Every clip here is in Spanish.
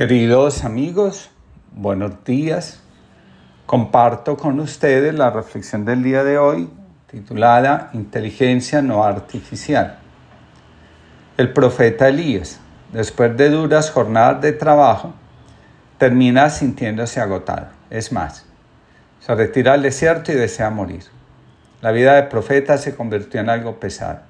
Queridos amigos, buenos días. Comparto con ustedes la reflexión del día de hoy titulada Inteligencia no artificial. El profeta Elías, después de duras jornadas de trabajo, termina sintiéndose agotado. Es más, se retira al desierto y desea morir. La vida de profeta se convirtió en algo pesado.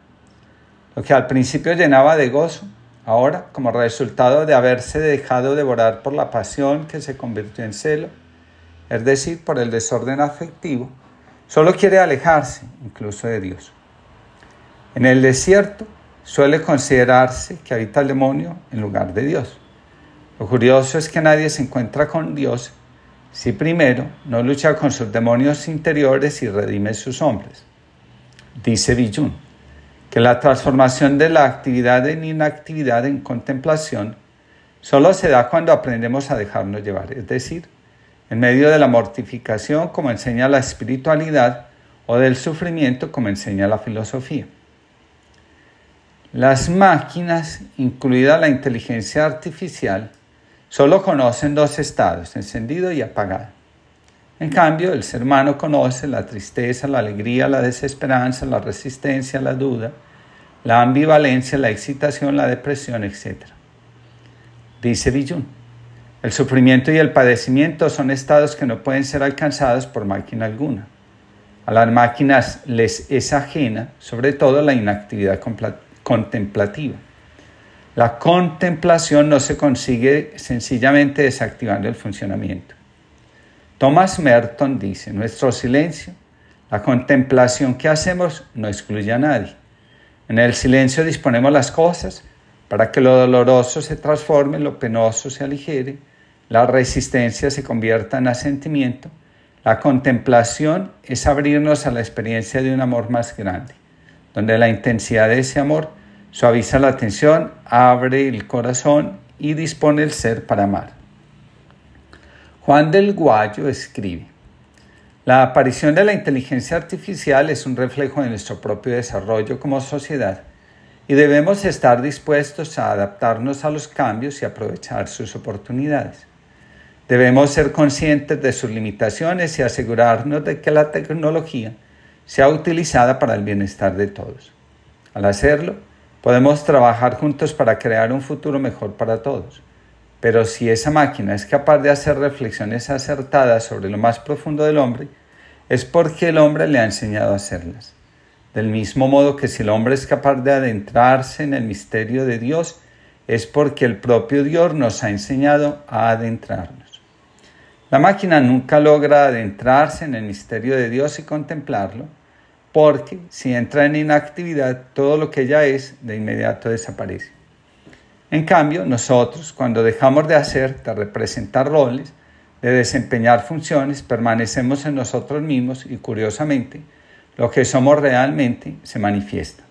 Lo que al principio llenaba de gozo, Ahora, como resultado de haberse dejado devorar por la pasión que se convirtió en celo, es decir, por el desorden afectivo, solo quiere alejarse incluso de Dios. En el desierto suele considerarse que habita el demonio en lugar de Dios. Lo curioso es que nadie se encuentra con Dios si primero no lucha con sus demonios interiores y redime sus hombres. Dice Villun que la transformación de la actividad en inactividad en contemplación solo se da cuando aprendemos a dejarnos llevar, es decir, en medio de la mortificación como enseña la espiritualidad o del sufrimiento como enseña la filosofía. Las máquinas, incluida la inteligencia artificial, solo conocen dos estados, encendido y apagado. En cambio, el ser humano conoce la tristeza, la alegría, la desesperanza, la resistencia, la duda, la ambivalencia, la excitación, la depresión, etc. Dice Villun, el sufrimiento y el padecimiento son estados que no pueden ser alcanzados por máquina alguna. A las máquinas les es ajena, sobre todo, la inactividad contemplativa. La contemplación no se consigue sencillamente desactivando el funcionamiento. Thomas Merton dice, nuestro silencio, la contemplación que hacemos no excluye a nadie. En el silencio disponemos las cosas para que lo doloroso se transforme, lo penoso se aligere, la resistencia se convierta en asentimiento. La contemplación es abrirnos a la experiencia de un amor más grande, donde la intensidad de ese amor suaviza la tensión, abre el corazón y dispone el ser para amar. Juan del Guayo escribe, la aparición de la inteligencia artificial es un reflejo de nuestro propio desarrollo como sociedad y debemos estar dispuestos a adaptarnos a los cambios y aprovechar sus oportunidades. Debemos ser conscientes de sus limitaciones y asegurarnos de que la tecnología sea utilizada para el bienestar de todos. Al hacerlo, podemos trabajar juntos para crear un futuro mejor para todos. Pero si esa máquina es capaz de hacer reflexiones acertadas sobre lo más profundo del hombre, es porque el hombre le ha enseñado a hacerlas. Del mismo modo que si el hombre es capaz de adentrarse en el misterio de Dios, es porque el propio Dios nos ha enseñado a adentrarnos. La máquina nunca logra adentrarse en el misterio de Dios y contemplarlo, porque si entra en inactividad, todo lo que ella es de inmediato desaparece. En cambio, nosotros, cuando dejamos de hacer, de representar roles, de desempeñar funciones, permanecemos en nosotros mismos y curiosamente, lo que somos realmente se manifiesta.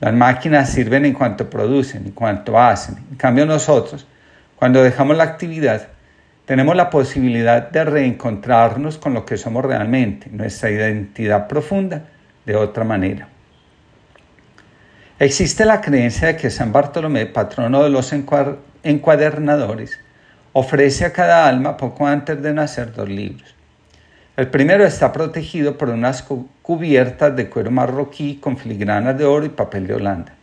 Las máquinas sirven en cuanto producen, en cuanto hacen. En cambio nosotros, cuando dejamos la actividad, tenemos la posibilidad de reencontrarnos con lo que somos realmente, nuestra identidad profunda, de otra manera. Existe la creencia de que San Bartolomé, patrono de los encuadernadores, ofrece a cada alma poco antes de nacer dos libros. El primero está protegido por unas cubiertas de cuero marroquí con filigranas de oro y papel de Holanda.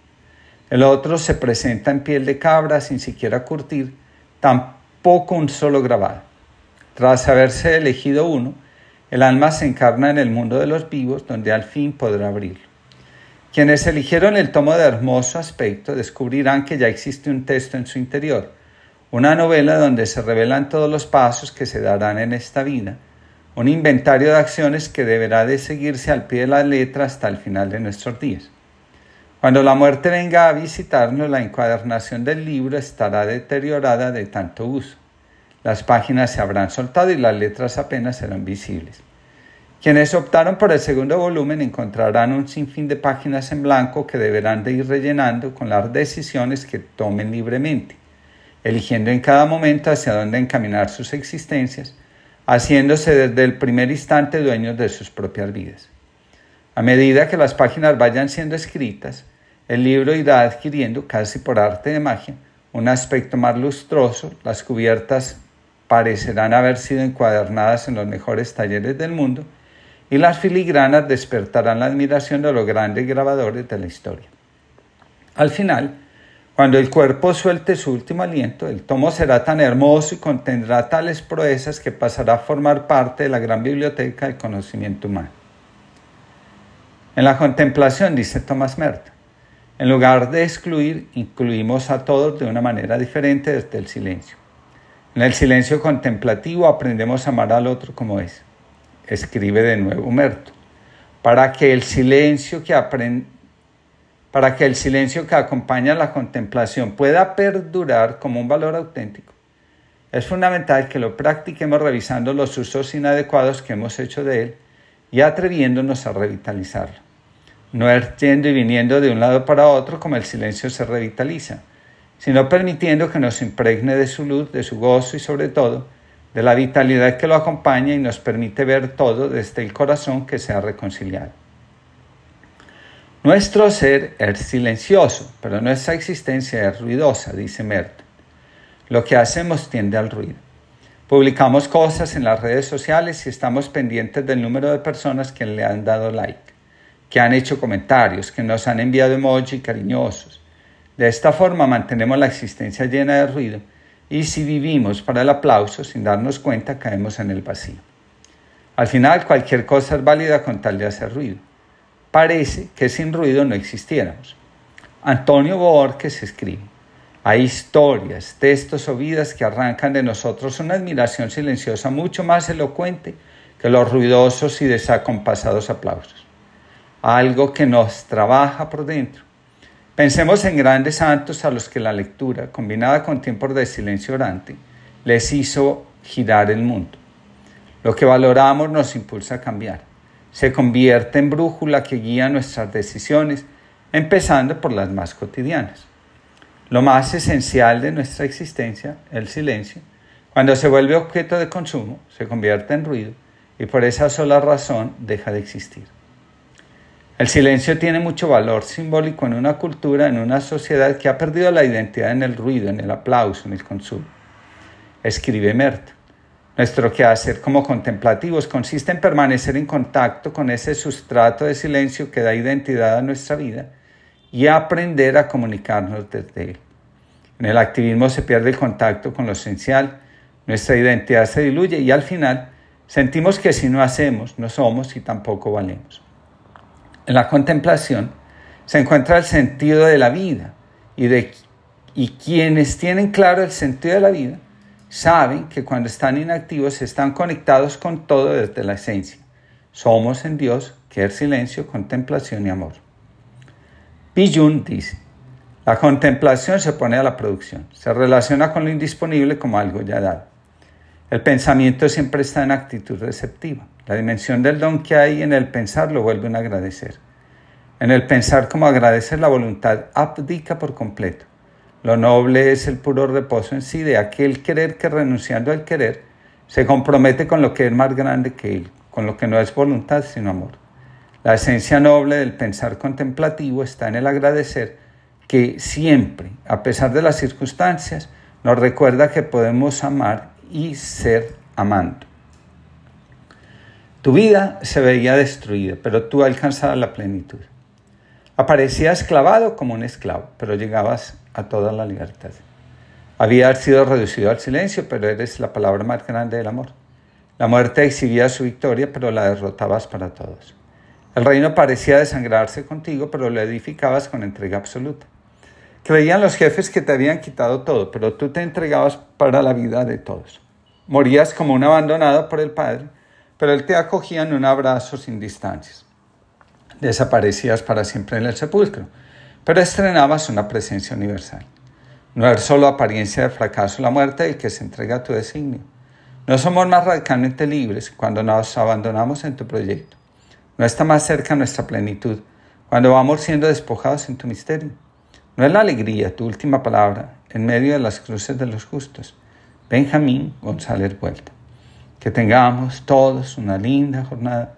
El otro se presenta en piel de cabra sin siquiera curtir, tampoco un solo grabado. Tras haberse elegido uno, el alma se encarna en el mundo de los vivos, donde al fin podrá abrirlo. Quienes eligieron el tomo de hermoso aspecto descubrirán que ya existe un texto en su interior, una novela donde se revelan todos los pasos que se darán en esta vida, un inventario de acciones que deberá de seguirse al pie de la letra hasta el final de nuestros días. Cuando la muerte venga a visitarnos, la encuadernación del libro estará deteriorada de tanto uso. Las páginas se habrán soltado y las letras apenas serán visibles. Quienes optaron por el segundo volumen encontrarán un sinfín de páginas en blanco que deberán de ir rellenando con las decisiones que tomen libremente, eligiendo en cada momento hacia dónde encaminar sus existencias, haciéndose desde el primer instante dueños de sus propias vidas. A medida que las páginas vayan siendo escritas, el libro irá adquiriendo, casi por arte de magia, un aspecto más lustroso, las cubiertas parecerán haber sido encuadernadas en los mejores talleres del mundo y las filigranas despertarán la admiración de los grandes grabadores de la historia. Al final, cuando el cuerpo suelte su último aliento, el tomo será tan hermoso y contendrá tales proezas que pasará a formar parte de la gran biblioteca del conocimiento humano. En la contemplación, dice Thomas Merton, en lugar de excluir, incluimos a todos de una manera diferente desde el silencio. En el silencio contemplativo aprendemos a amar al otro como es. Escribe de nuevo Merton. Para que el silencio que aprende para que el silencio que acompaña la contemplación pueda perdurar como un valor auténtico. Es fundamental que lo practiquemos revisando los usos inadecuados que hemos hecho de él y atreviéndonos a revitalizarlo. No yendo y viniendo de un lado para otro como el silencio se revitaliza, sino permitiendo que nos impregne de su luz, de su gozo y sobre todo de la vitalidad que lo acompaña y nos permite ver todo desde el corazón que se ha reconciliado. Nuestro ser es silencioso, pero nuestra existencia es ruidosa, dice Merton. Lo que hacemos tiende al ruido. Publicamos cosas en las redes sociales y estamos pendientes del número de personas que le han dado like, que han hecho comentarios, que nos han enviado emoji cariñosos. De esta forma mantenemos la existencia llena de ruido y si vivimos para el aplauso sin darnos cuenta caemos en el vacío. Al final cualquier cosa es válida con tal de hacer ruido parece que sin ruido no existiéramos. Antonio Borges escribe, hay historias, textos o vidas que arrancan de nosotros una admiración silenciosa mucho más elocuente que los ruidosos y desacompasados aplausos. Algo que nos trabaja por dentro. Pensemos en grandes santos a los que la lectura, combinada con tiempos de silencio orante, les hizo girar el mundo. Lo que valoramos nos impulsa a cambiar se convierte en brújula que guía nuestras decisiones, empezando por las más cotidianas. Lo más esencial de nuestra existencia, el silencio, cuando se vuelve objeto de consumo, se convierte en ruido y por esa sola razón deja de existir. El silencio tiene mucho valor simbólico en una cultura, en una sociedad que ha perdido la identidad en el ruido, en el aplauso, en el consumo. Escribe Merta. Nuestro quehacer como contemplativos consiste en permanecer en contacto con ese sustrato de silencio que da identidad a nuestra vida y aprender a comunicarnos desde él. En el activismo se pierde el contacto con lo esencial, nuestra identidad se diluye y al final sentimos que si no hacemos, no somos y tampoco valemos. En la contemplación se encuentra el sentido de la vida y, de, y quienes tienen claro el sentido de la vida saben que cuando están inactivos están conectados con todo desde la esencia. Somos en Dios, que es silencio, contemplación y amor. Pijun dice, la contemplación se pone a la producción, se relaciona con lo indisponible como algo ya dado. El pensamiento siempre está en actitud receptiva. La dimensión del don que hay en el pensar lo vuelve un agradecer. En el pensar como agradecer la voluntad abdica por completo. Lo noble es el puro reposo en sí de aquel querer que renunciando al querer se compromete con lo que es más grande que él, con lo que no es voluntad sino amor. La esencia noble del pensar contemplativo está en el agradecer que siempre, a pesar de las circunstancias, nos recuerda que podemos amar y ser amando. Tu vida se veía destruida, pero tú alcanzabas la plenitud. Aparecías clavado como un esclavo, pero llegabas a toda la libertad. Había sido reducido al silencio, pero eres la palabra más grande del amor. La muerte exhibía su victoria, pero la derrotabas para todos. El reino parecía desangrarse contigo, pero lo edificabas con entrega absoluta. Creían los jefes que te habían quitado todo, pero tú te entregabas para la vida de todos. Morías como un abandonado por el Padre, pero Él te acogía en un abrazo sin distancias. Desaparecías para siempre en el sepulcro pero estrenabas una presencia universal. No es solo apariencia de fracaso la muerte el que se entrega a tu designio. No somos más radicalmente libres cuando nos abandonamos en tu proyecto. No está más cerca nuestra plenitud cuando vamos siendo despojados en tu misterio. No es la alegría tu última palabra en medio de las cruces de los justos. Benjamín González Vuelta. Que tengamos todos una linda jornada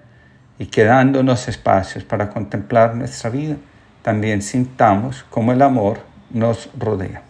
y quedándonos espacios para contemplar nuestra vida también sintamos cómo el amor nos rodea.